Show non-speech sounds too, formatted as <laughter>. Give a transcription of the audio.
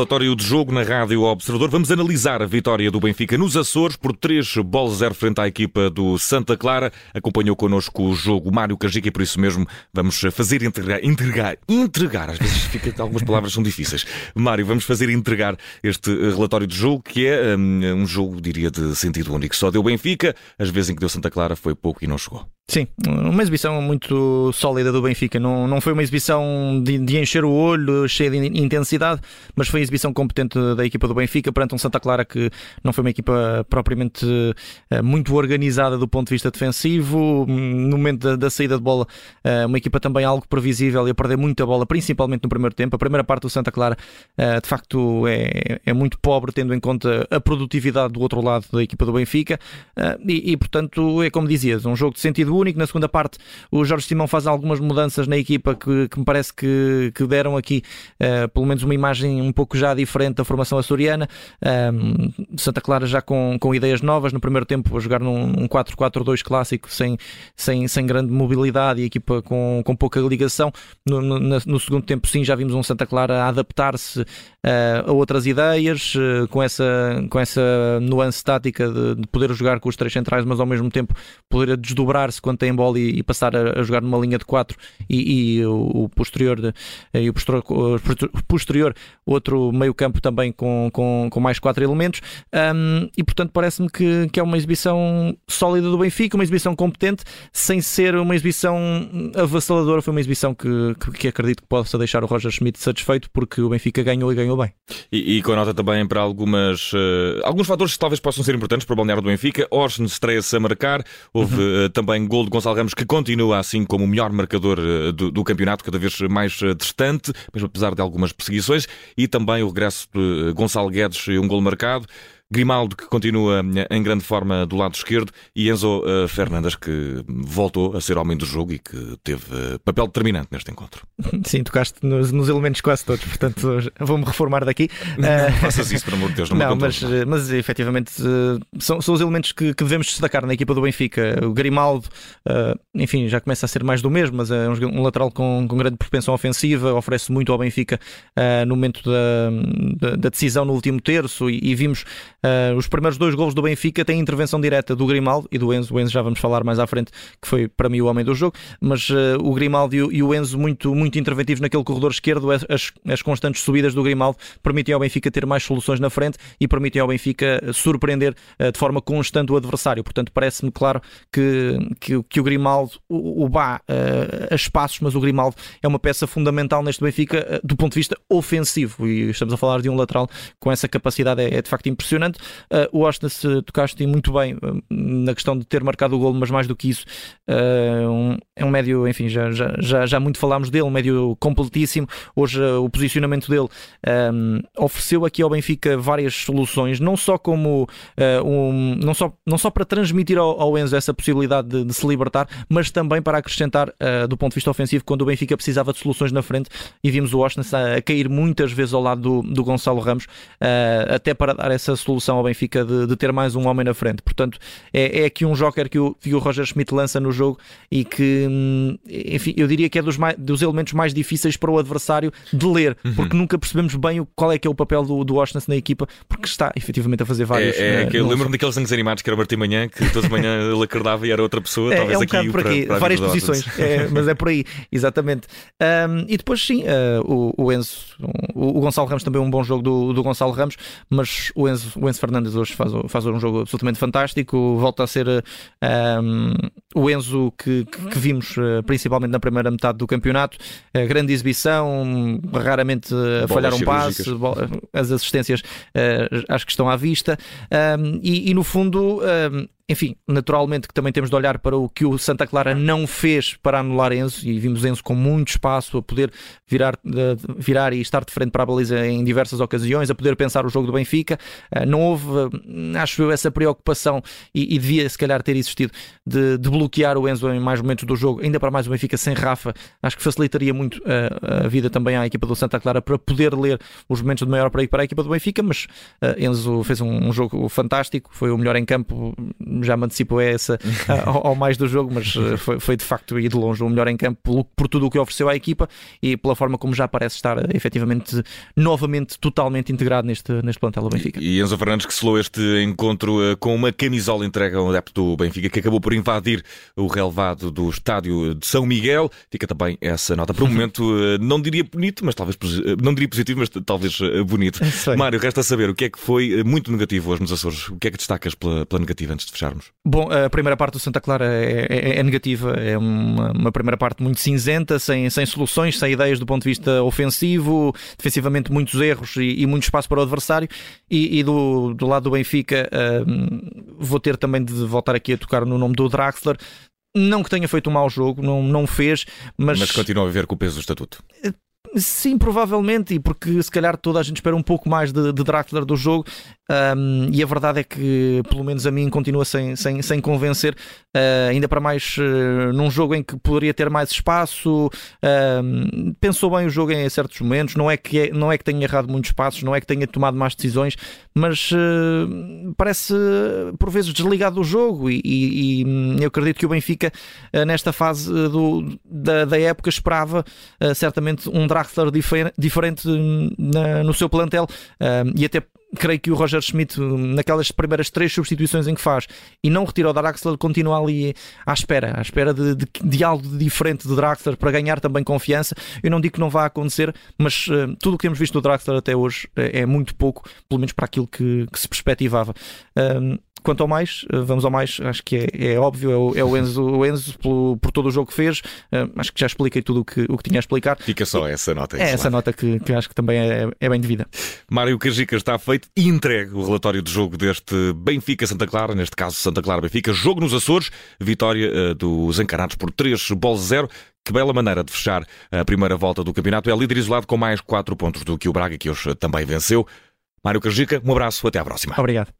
Relatório de jogo na Rádio Observador. Vamos analisar a vitória do Benfica nos Açores por 3 bolas 0 frente à equipa do Santa Clara. Acompanhou connosco o jogo Mário Cajica e por isso mesmo vamos fazer entregar, entregar, entregar. Às vezes fica, algumas palavras são difíceis. Mário, vamos fazer entregar este relatório de jogo que é um, um jogo, diria, de sentido único. Só deu Benfica, as vezes em que deu Santa Clara foi pouco e não chegou. Sim, uma exibição muito sólida do Benfica. Não, não foi uma exibição de, de, encher o olho, cheia de intensidade, mas foi a exibição competente da equipa do Benfica perante um Santa Clara que não foi uma equipa propriamente uh, muito organizada do ponto de vista defensivo. No momento da, da saída de bola, uh, uma equipa também algo previsível e a perder muita bola, principalmente no primeiro tempo. A primeira parte do Santa Clara, uh, de facto, é, é muito pobre, tendo em conta a produtividade do outro lado da equipa do Benfica. E, e, portanto, é como dizias, um jogo de sentido único. Na segunda parte, o Jorge Simão faz algumas mudanças na equipa que, que me parece que, que deram aqui uh, pelo menos uma imagem um pouco já diferente da formação açoriana. Santa Clara já com, com ideias novas. No primeiro tempo, a jogar num 4-4-2 clássico, sem, sem, sem grande mobilidade e equipa com, com pouca ligação. No, no, no segundo tempo, sim, já vimos um Santa Clara a adaptar-se uh, a outras ideias, uh, com, essa, com essa nuance tática de, de, poder jogar com os três centrais, mas ao mesmo tempo poder desdobrar-se quando tem bola e, e passar a, a, jogar numa linha de quatro e, e o, o, posterior de, e o posterior, o posterior outro meio campo também com, com, com mais quatro elementos um, e portanto parece-me que, que é uma exibição sólida do Benfica, uma exibição competente sem ser uma exibição avassaladora, foi uma exibição que, que, que acredito que possa deixar o Roger Schmidt satisfeito porque o Benfica ganhou e ganhou bem. E, e com a nota também para algumas, uh, alguns fatores que talvez possam ser importantes para o balneário do Benfica, Orson estreia-se a marcar, houve uhum. uh, também gol gol de Gonçalo Ramos, que continua assim como o melhor marcador eh, do, do campeonato, cada vez mais eh, distante, mesmo apesar de algumas perseguições, e também o regresso de eh, Gonçalo Guedes e um gol marcado. Grimaldo, que continua em grande forma do lado esquerdo, e Enzo uh, Fernandes, que voltou a ser homem do jogo e que teve uh, papel determinante neste encontro. <laughs> Sim, tocaste nos, nos elementos quase todos, portanto <laughs> vou-me reformar daqui. Não, uh... faças isso, por amor de Deus, não, <laughs> não mas, mas efetivamente são, são os elementos que, que, devemos destacar na equipa do Benfica. O Grimaldo, enfim, já começa a ser mais do mesmo, mas é um, um lateral com, com, grande propensão ofensiva, oferece muito ao Benfica no momento da, da, da, decisão no último terço e, e vimos Uh, os primeiros dois golos do Benfica têm intervenção direta do Grimaldo e do Enzo. O Enzo já vamos falar mais à frente, que foi para mim o homem do jogo, mas uh, o Grimaldo e o, Enzo muito, muito interventivos naquele corredor esquerdo. As, as constantes subidas do Grimaldo permitem ao Benfica ter mais soluções na frente e permitem ao Benfica surpreender uh, de forma constante o adversário. Portanto, parece-me claro que, que, que, o Grimaldo, o, o Bá, a espaços, mas o Grimaldo é uma peça fundamental neste Benfica do ponto de vista ofensivo. E estamos a falar de um lateral com essa capacidade, é, é de facto impressionante. Uh, o Austin se tocaste muito bem uh, na questão de ter marcado o gol, mas mais do que isso, uh, um, é um médio, enfim, já, já, já, já muito falámos dele, um médio completíssimo. Hoje o posicionamento dele um, ofereceu aqui ao Benfica várias soluções, não só como um, não, só, não só para transmitir ao, ao Enzo essa possibilidade de, de, se libertar, mas também para acrescentar do ponto de vista ofensivo quando o Benfica precisava de soluções na frente e vimos o Austin a, a cair muitas vezes ao lado do, do Gonçalo Ramos, até para dar essa solução solução ao Benfica de, de, ter mais um homem na frente. Portanto, é, é aqui um joker que o, que o Roger Schmidt lança no jogo e que, hum, enfim, eu diria que é dos, mais, dos elementos mais difíceis para o adversário de ler, uhum. porque nunca percebemos bem o, qual é que é o papel do, do Washington na equipa, porque está efetivamente a fazer vários. É, é que eu lembro-me daqueles desenhos animados que era o Martim Manhã, que toda manhã ele acordava e era outra pessoa, é, talvez é um aqui. Por aqui, para, para várias posições, é, mas é por aí, exatamente. Um, e depois, sim, uh, o, o Enzo, o, o, Gonçalo Ramos também é um bom jogo do, do Gonçalo Ramos, mas o Enzo, o Enzo Fernandes hoje faz, faz um jogo absolutamente fantástico. Volta a ser um, o Enzo que, que, vimos uh, principalmente na primeira metade do campeonato. Uh, grande exibição, raramente a falhar um passe, as assistências uh, acho que estão à vista. E, e, no fundo, enfim, naturalmente que também temos de olhar para o que o Santa Clara não fez para anular Enzo e vimos Enzo com muito espaço a poder virar, virar e estar de frente para a baliza em diversas ocasiões, a poder pensar o jogo do Benfica. Não houve, acho eu, essa preocupação e, e devia se calhar ter existido de, de bloquear o Enzo em mais momentos do jogo, ainda para mais o Benfica sem Rafa, acho que facilitaria muito a, a vida também à equipa do Santa Clara para poder ler os momentos de maior perigo para a equipa do Benfica, mas uh, Enzo fez um, um, jogo fantástico, foi o melhor em campo, já me antecipo essa <laughs> uh, ao, ao, mais do jogo, mas uh, foi, foi, de facto e de longe o melhor em campo por, por, tudo o que ofereceu à equipa e pela forma como já parece estar efetivamente novamente totalmente integrado neste, neste plantel do Benfica. E, e Enzo Fernandes que selou este encontro com uma camisola entregue a um adepto do Benfica que acabou por invadir o relevado do estádio de São Miguel. Fica também essa nota. Por um momento, <laughs> não diria bonito, mas talvez não diria positivo, mas talvez bonito. Mário, resta saber o que é que foi muito negativo hoje nos Açores. O que é que destacas pela, pela negativa antes de fecharmos? Bom, a primeira parte do Santa Clara é, é, é negativa. É uma, uma, primeira parte muito cinzenta, sem, sem soluções, sem ideias do ponto de vista ofensivo, defensivamente muitos erros e, e muito espaço para o adversário. E, e do, do lado do Benfica, uh, vou ter também de voltar aqui a tocar no nome do Draxler. Não que tenha feito um mau jogo, não, não fez, mas. Mas continua a viver com o peso do estatuto. Sim, provavelmente, e porque se calhar toda a gente espera um pouco mais de, de Draxler do jogo, um, e a verdade é que, pelo menos a mim, continua sem, sem, sem convencer, uh, ainda para mais uh, num jogo em que poderia ter mais espaço. Uh, pensou bem o jogo em certos momentos, não é, que é, não é que tenha errado muitos passos, não é que tenha tomado más decisões, mas ah, parece por vezes desligado do jogo. E, e, e eu acredito que o Benfica, nesta fase do, da, da época, esperava certamente um Draxler difer diferente na, no seu plantel e até creio que o Roger Schmidt, naquelas primeiras três substituições em que faz e não retira o Draxler, continua ali à espera, à espera de, de, de algo diferente do Draxler para ganhar também confiança. Eu não digo que não vá acontecer, mas uh, tudo o que temos visto do Draxler até hoje é, é muito pouco, pelo menos para aquilo que, que se perspectivava. Quanto ao mais, eh, vamos ao mais, acho que é, é óbvio, é o, é o Enzo, o Enzo por, por, todo o jogo que fez, uh, acho que já expliquei tudo o que, o que tinha a explicar. Fica só essa nota. É essa nota que, que, acho que também é, é bem devida. Mário Cajica está feito e entregue o relatório de jogo deste Benfica-Santa Clara, neste caso Santa Clara-Benfica, jogo nos Açores, vitória uh, dos encarados por 3 bolas 0. Que bela maneira de fechar a primeira volta do campeonato. É líder isolado com mais 4 pontos do que o Braga, que hoje também venceu. Mário Cajica, um abraço, até à próxima. Obrigado.